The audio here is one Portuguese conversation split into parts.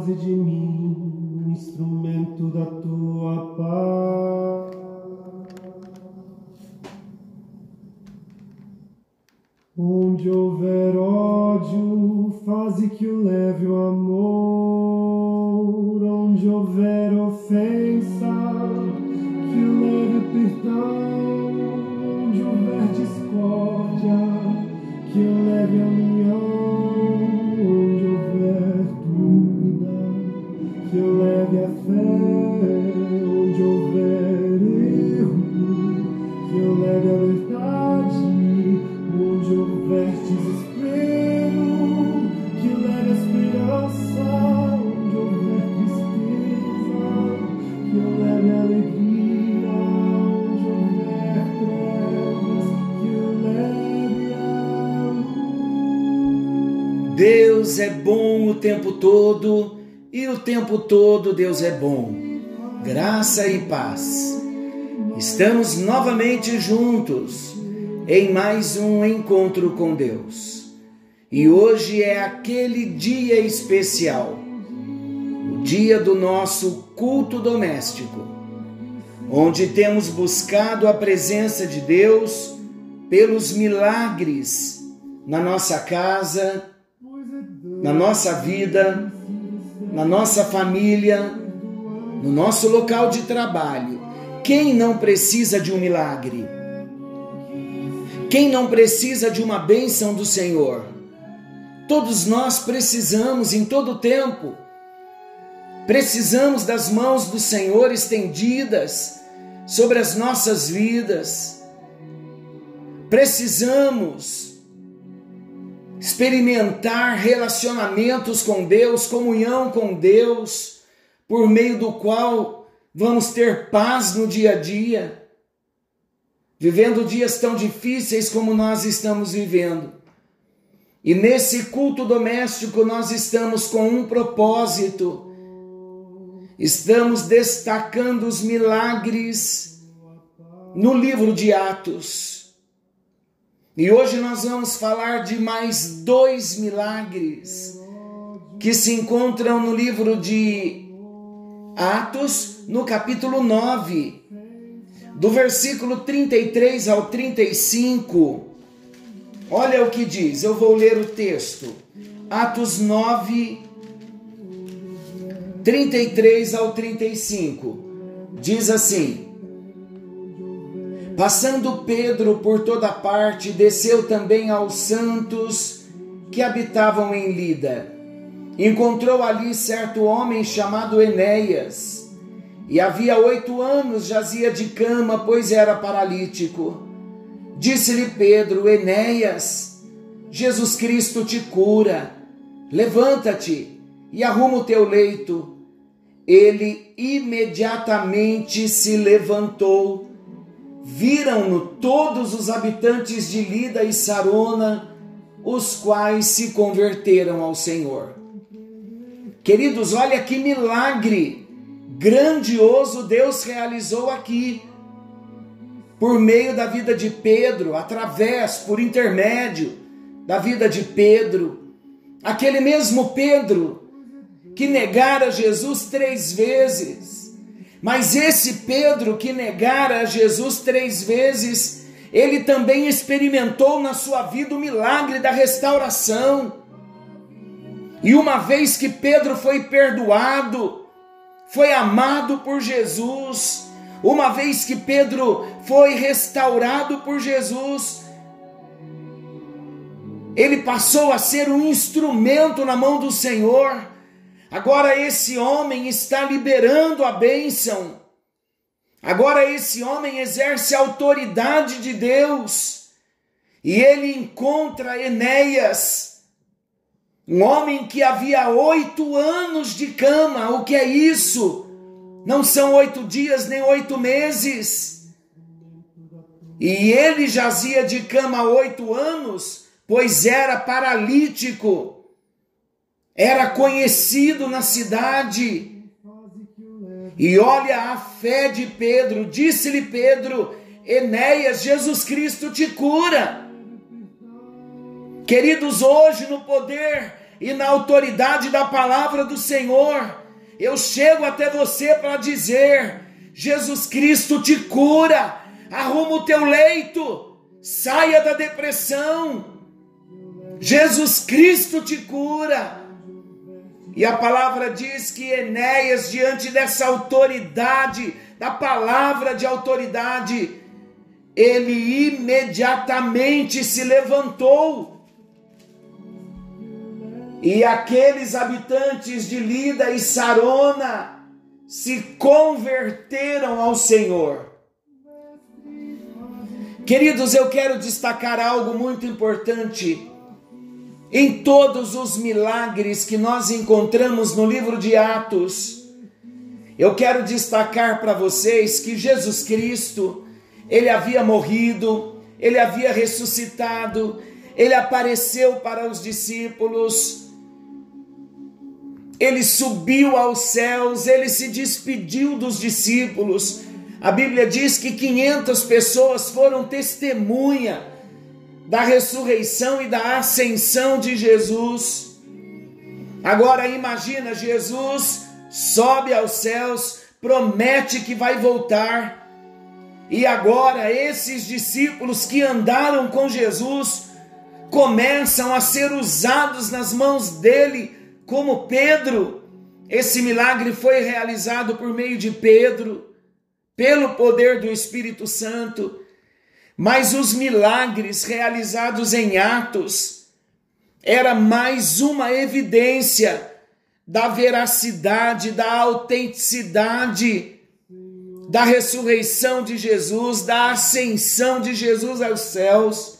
faze de mim um instrumento da tua paz. Leve a verdade. Onde houver desespero, que leve a esperança. Onde houver tristeza, que eu leve a alegria. Onde houver trevas, que eu leve a luz. Deus é bom o tempo todo e o tempo todo Deus é bom. Graça e paz. Estamos novamente juntos em mais um encontro com Deus. E hoje é aquele dia especial, o dia do nosso culto doméstico, onde temos buscado a presença de Deus pelos milagres na nossa casa, na nossa vida, na nossa família, no nosso local de trabalho. Quem não precisa de um milagre? Quem não precisa de uma bênção do Senhor? Todos nós precisamos em todo tempo. Precisamos das mãos do Senhor estendidas sobre as nossas vidas. Precisamos experimentar relacionamentos com Deus, comunhão com Deus, por meio do qual vamos ter paz no dia a dia, vivendo dias tão difíceis como nós estamos vivendo. E nesse culto doméstico nós estamos com um propósito. Estamos destacando os milagres no livro de Atos. E hoje nós vamos falar de mais dois milagres que se encontram no livro de Atos, no capítulo 9, do versículo 33 ao 35. Olha o que diz, eu vou ler o texto. Atos 9, 33 ao 35. Diz assim: Passando Pedro por toda parte, desceu também aos santos que habitavam em Lida. Encontrou ali certo homem chamado Enéas, e havia oito anos jazia de cama, pois era paralítico. Disse-lhe Pedro: Enéas, Jesus Cristo te cura. Levanta-te e arruma o teu leito. Ele imediatamente se levantou viram-no todos os habitantes de Lida e Sarona, os quais se converteram ao Senhor. Queridos, olha que milagre grandioso Deus realizou aqui, por meio da vida de Pedro, através, por intermédio da vida de Pedro, aquele mesmo Pedro que negara Jesus três vezes, mas esse Pedro que negara Jesus três vezes, ele também experimentou na sua vida o milagre da restauração. E uma vez que Pedro foi perdoado, foi amado por Jesus, uma vez que Pedro foi restaurado por Jesus, ele passou a ser um instrumento na mão do Senhor Agora esse homem está liberando a bênção. Agora esse homem exerce a autoridade de Deus. E ele encontra Enéas, um homem que havia oito anos de cama. O que é isso? Não são oito dias nem oito meses. E ele jazia de cama oito anos, pois era paralítico era conhecido na cidade. E olha a fé de Pedro, disse-lhe Pedro: Enéas, Jesus Cristo te cura. Queridos, hoje no poder e na autoridade da palavra do Senhor, eu chego até você para dizer: Jesus Cristo te cura, arruma o teu leito, saia da depressão. Jesus Cristo te cura. E a palavra diz que Enéas, diante dessa autoridade, da palavra de autoridade, ele imediatamente se levantou. E aqueles habitantes de Lida e Sarona se converteram ao Senhor. Queridos, eu quero destacar algo muito importante em todos os milagres que nós encontramos no livro de Atos. Eu quero destacar para vocês que Jesus Cristo, ele havia morrido, ele havia ressuscitado, ele apareceu para os discípulos, ele subiu aos céus, ele se despediu dos discípulos. A Bíblia diz que 500 pessoas foram testemunha da ressurreição e da ascensão de Jesus. Agora imagina, Jesus sobe aos céus, promete que vai voltar. E agora esses discípulos que andaram com Jesus começam a ser usados nas mãos dele, como Pedro. Esse milagre foi realizado por meio de Pedro, pelo poder do Espírito Santo. Mas os milagres realizados em Atos era mais uma evidência da veracidade, da autenticidade da ressurreição de Jesus, da ascensão de Jesus aos céus,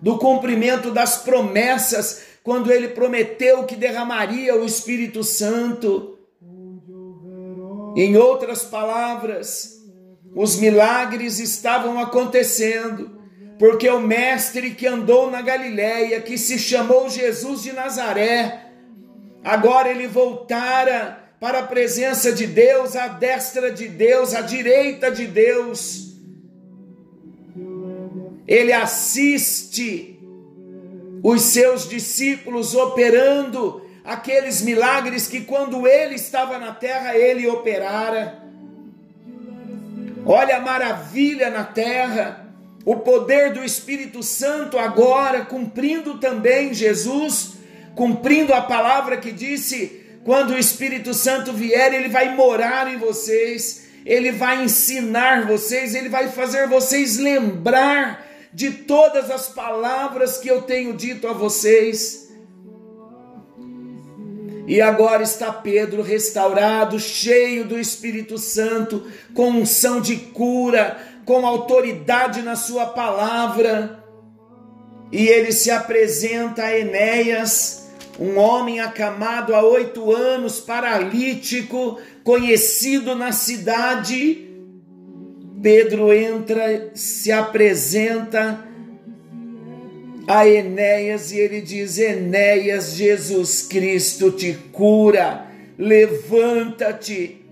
do cumprimento das promessas quando ele prometeu que derramaria o Espírito Santo. Em outras palavras, os milagres estavam acontecendo, porque o mestre que andou na Galiléia, que se chamou Jesus de Nazaré, agora ele voltara para a presença de Deus, à destra de Deus, à direita de Deus. Ele assiste os seus discípulos operando aqueles milagres que quando ele estava na terra ele operara. Olha a maravilha na terra, o poder do Espírito Santo agora cumprindo também Jesus, cumprindo a palavra que disse: quando o Espírito Santo vier, ele vai morar em vocês, ele vai ensinar vocês, ele vai fazer vocês lembrar de todas as palavras que eu tenho dito a vocês. E agora está Pedro restaurado, cheio do Espírito Santo, com unção de cura, com autoridade na sua palavra. E ele se apresenta a Enéas, um homem acamado há oito anos, paralítico, conhecido na cidade. Pedro entra, se apresenta a Enéas e ele diz: Enéas, Jesus Cristo te cura, levanta-te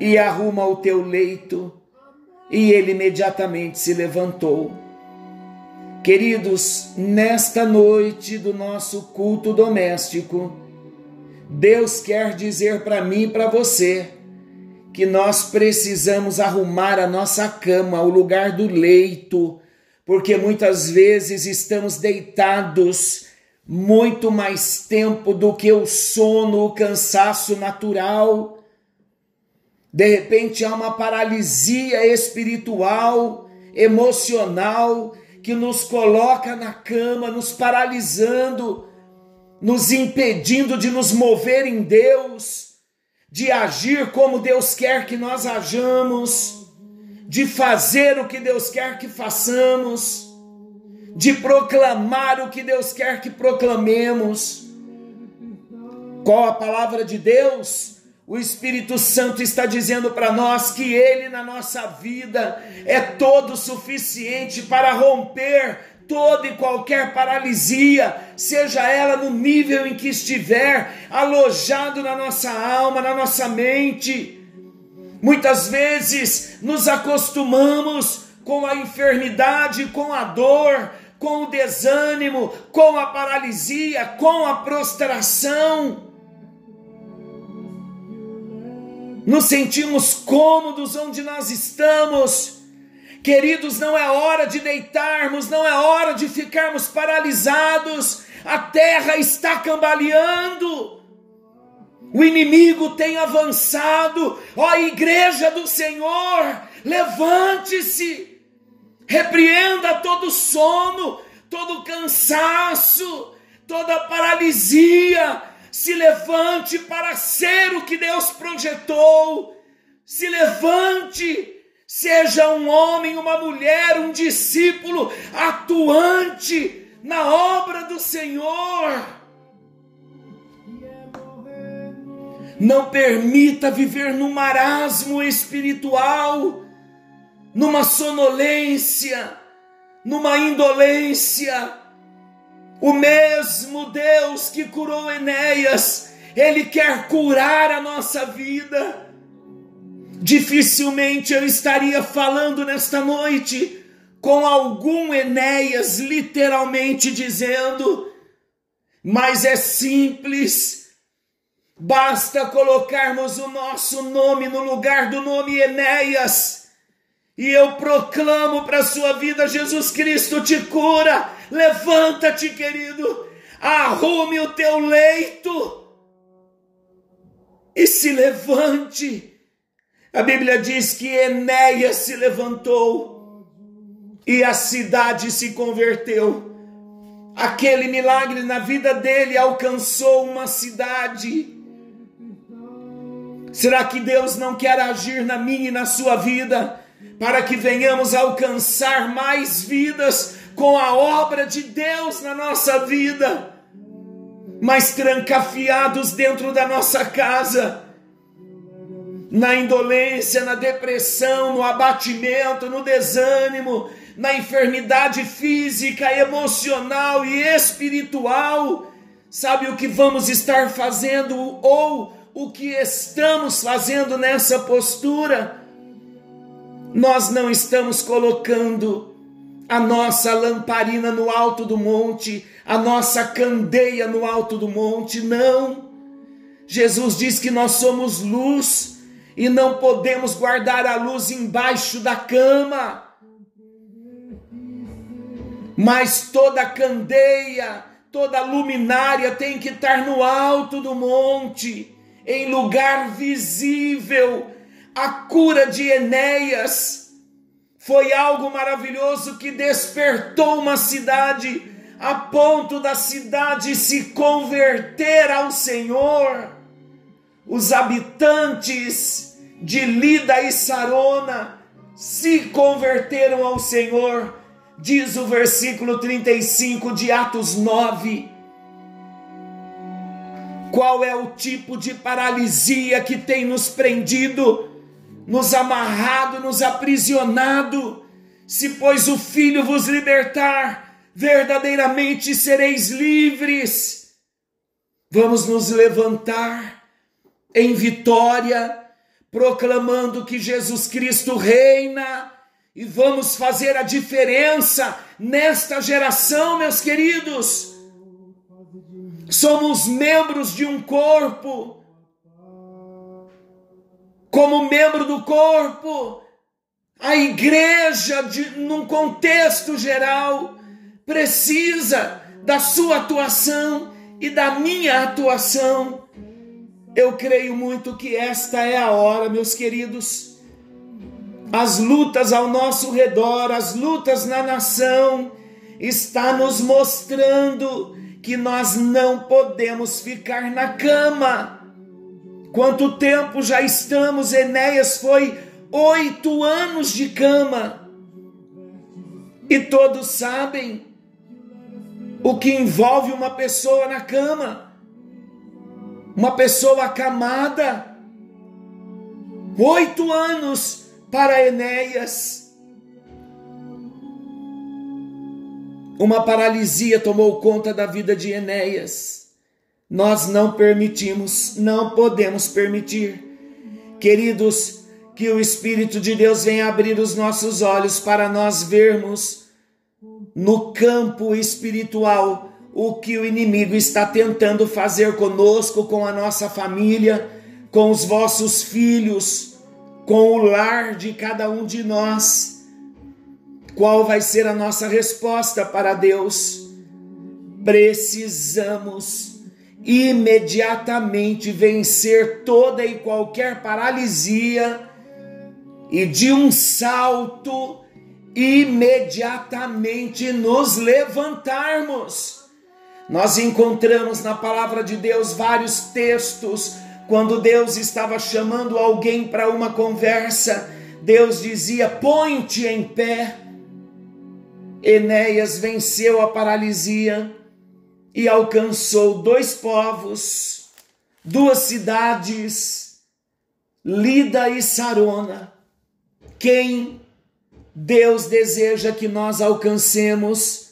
e arruma o teu leito. E ele imediatamente se levantou. Queridos, nesta noite do nosso culto doméstico, Deus quer dizer para mim e para você que nós precisamos arrumar a nossa cama, o lugar do leito, porque muitas vezes estamos deitados muito mais tempo do que o sono, o cansaço natural. De repente há uma paralisia espiritual, emocional, que nos coloca na cama, nos paralisando, nos impedindo de nos mover em Deus, de agir como Deus quer que nós hajamos de fazer o que Deus quer que façamos, de proclamar o que Deus quer que proclamemos. Qual a palavra de Deus? O Espírito Santo está dizendo para nós que Ele na nossa vida é todo suficiente para romper toda e qualquer paralisia, seja ela no nível em que estiver, alojado na nossa alma, na nossa mente Muitas vezes nos acostumamos com a enfermidade, com a dor, com o desânimo, com a paralisia, com a prostração. Nos sentimos cômodos onde nós estamos. Queridos, não é hora de deitarmos, não é hora de ficarmos paralisados. A terra está cambaleando. O inimigo tem avançado. Ó igreja do Senhor, levante-se. Repreenda todo sono, todo cansaço, toda paralisia. Se levante para ser o que Deus projetou. Se levante. Seja um homem, uma mulher, um discípulo atuante na obra do Senhor. Não permita viver no marasmo espiritual numa sonolência, numa indolência. O mesmo Deus que curou Enéas, ele quer curar a nossa vida. Dificilmente eu estaria falando nesta noite com algum Enéas, literalmente dizendo, mas é simples. Basta colocarmos o nosso nome no lugar do nome Enéas e eu proclamo para a sua vida: Jesus Cristo te cura. Levanta-te, querido. Arrume o teu leito e se levante. A Bíblia diz que Enéas se levantou e a cidade se converteu. Aquele milagre na vida dele alcançou uma cidade. Será que Deus não quer agir na minha e na sua vida? para que venhamos alcançar mais vidas com a obra de Deus na nossa vida, mas trancafiados dentro da nossa casa, na indolência, na depressão, no abatimento, no desânimo, na enfermidade física, emocional e espiritual. Sabe o que vamos estar fazendo ou o que estamos fazendo nessa postura? nós não estamos colocando a nossa lamparina no alto do monte, a nossa candeia no alto do monte, não. Jesus diz que nós somos luz e não podemos guardar a luz embaixo da cama. Mas toda candeia, toda luminária tem que estar no alto do monte, em lugar visível, a cura de Enéas foi algo maravilhoso que despertou uma cidade a ponto da cidade se converter ao Senhor. Os habitantes de Lida e Sarona se converteram ao Senhor, diz o versículo 35 de Atos 9. Qual é o tipo de paralisia que tem nos prendido? nos amarrado, nos aprisionado. Se, pois, o Filho vos libertar, verdadeiramente sereis livres. Vamos nos levantar em vitória, proclamando que Jesus Cristo reina e vamos fazer a diferença nesta geração, meus queridos. Somos membros de um corpo como membro do corpo, a igreja, de, num contexto geral, precisa da sua atuação e da minha atuação. Eu creio muito que esta é a hora, meus queridos. As lutas ao nosso redor, as lutas na nação, está nos mostrando que nós não podemos ficar na cama Quanto tempo já estamos? Enéas foi oito anos de cama. E todos sabem o que envolve uma pessoa na cama. Uma pessoa acamada. Oito anos para Enéas. Uma paralisia tomou conta da vida de Enéas. Nós não permitimos, não podemos permitir. Queridos, que o Espírito de Deus venha abrir os nossos olhos para nós vermos no campo espiritual o que o inimigo está tentando fazer conosco, com a nossa família, com os vossos filhos, com o lar de cada um de nós. Qual vai ser a nossa resposta para Deus? Precisamos imediatamente vencer toda e qualquer paralisia e de um salto imediatamente nos levantarmos. Nós encontramos na palavra de Deus vários textos quando Deus estava chamando alguém para uma conversa, Deus dizia: "Põe-te em pé". Enéas venceu a paralisia e alcançou dois povos, duas cidades, Lida e Sarona. Quem Deus deseja que nós alcancemos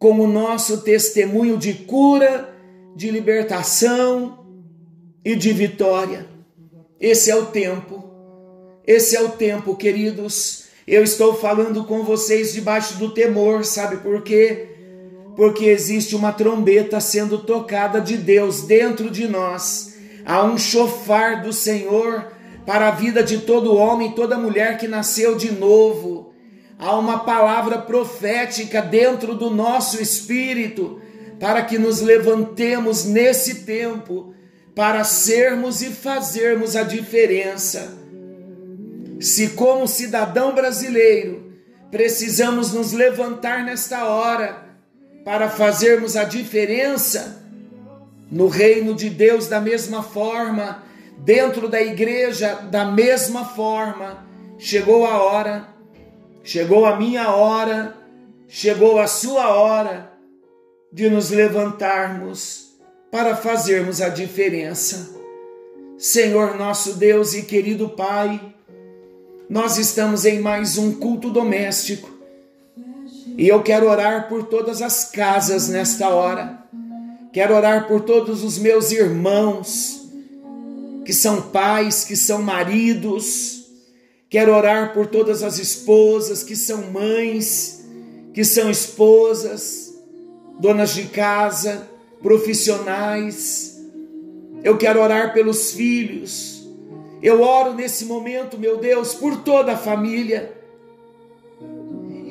com o nosso testemunho de cura, de libertação e de vitória. Esse é o tempo. Esse é o tempo, queridos. Eu estou falando com vocês debaixo do temor, sabe por quê? Porque existe uma trombeta sendo tocada de Deus dentro de nós. Há um chofar do Senhor para a vida de todo homem e toda mulher que nasceu de novo há uma palavra profética dentro do nosso espírito para que nos levantemos nesse tempo para sermos e fazermos a diferença. Se, como cidadão brasileiro, precisamos nos levantar nesta hora para fazermos a diferença no reino de Deus da mesma forma, dentro da igreja da mesma forma, chegou a hora Chegou a minha hora, chegou a sua hora de nos levantarmos para fazermos a diferença. Senhor nosso Deus e querido Pai, nós estamos em mais um culto doméstico e eu quero orar por todas as casas nesta hora. Quero orar por todos os meus irmãos que são pais, que são maridos, Quero orar por todas as esposas que são mães, que são esposas, donas de casa, profissionais. Eu quero orar pelos filhos. Eu oro nesse momento, meu Deus, por toda a família.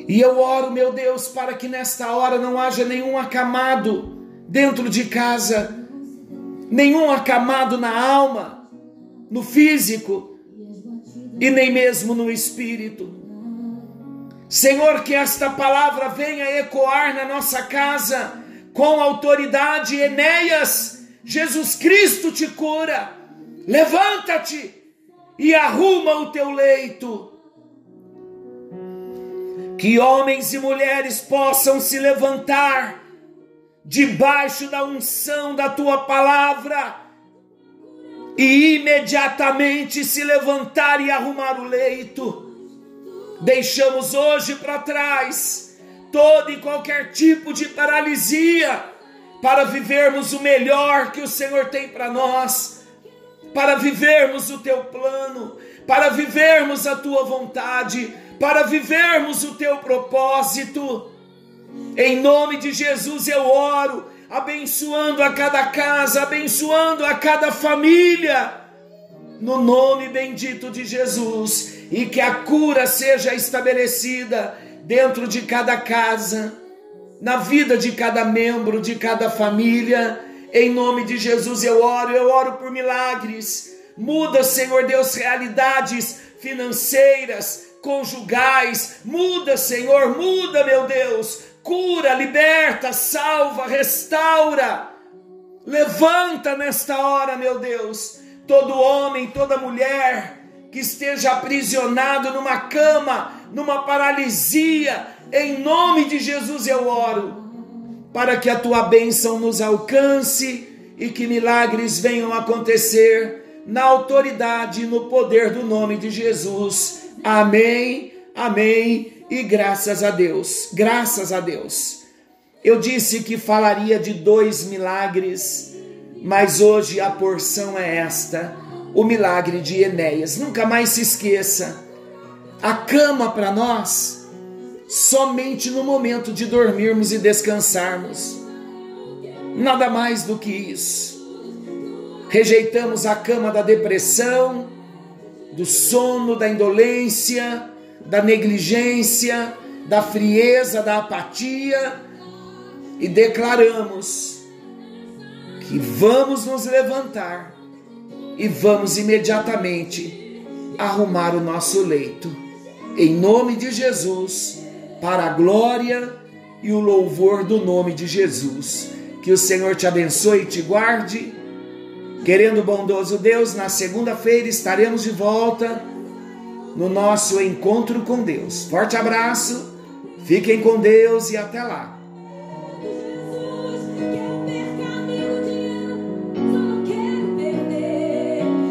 E eu oro, meu Deus, para que nesta hora não haja nenhum acamado dentro de casa, nenhum acamado na alma, no físico, e nem mesmo no espírito. Senhor, que esta palavra venha ecoar na nossa casa com autoridade. Enéas, Jesus Cristo te cura. Levanta-te e arruma o teu leito. Que homens e mulheres possam se levantar debaixo da unção da tua palavra e imediatamente se levantar e arrumar o leito. Deixamos hoje para trás todo e qualquer tipo de paralisia para vivermos o melhor que o Senhor tem para nós, para vivermos o teu plano, para vivermos a tua vontade, para vivermos o teu propósito. Em nome de Jesus eu oro abençoando a cada casa, abençoando a cada família, no nome bendito de Jesus, e que a cura seja estabelecida dentro de cada casa, na vida de cada membro, de cada família. Em nome de Jesus eu oro, eu oro por milagres. Muda, Senhor Deus, realidades financeiras, conjugais. Muda, Senhor, muda, meu Deus, cura, liberta, salva, restaura. Levanta nesta hora, meu Deus, todo homem, toda mulher que esteja aprisionado numa cama, numa paralisia, em nome de Jesus eu oro, para que a tua bênção nos alcance e que milagres venham acontecer na autoridade e no poder do nome de Jesus. Amém, amém e graças a Deus, graças a Deus. Eu disse que falaria de dois milagres, mas hoje a porção é esta: o milagre de Enéas. Nunca mais se esqueça. A cama para nós somente no momento de dormirmos e descansarmos. Nada mais do que isso. Rejeitamos a cama da depressão, do sono, da indolência, da negligência, da frieza, da apatia e declaramos que vamos nos levantar e vamos imediatamente arrumar o nosso leito. Em nome de Jesus, para a glória e o louvor do nome de Jesus. Que o Senhor te abençoe e te guarde. Querendo bondoso Deus, na segunda-feira estaremos de volta no nosso encontro com Deus. Forte abraço, fiquem com Deus e até lá.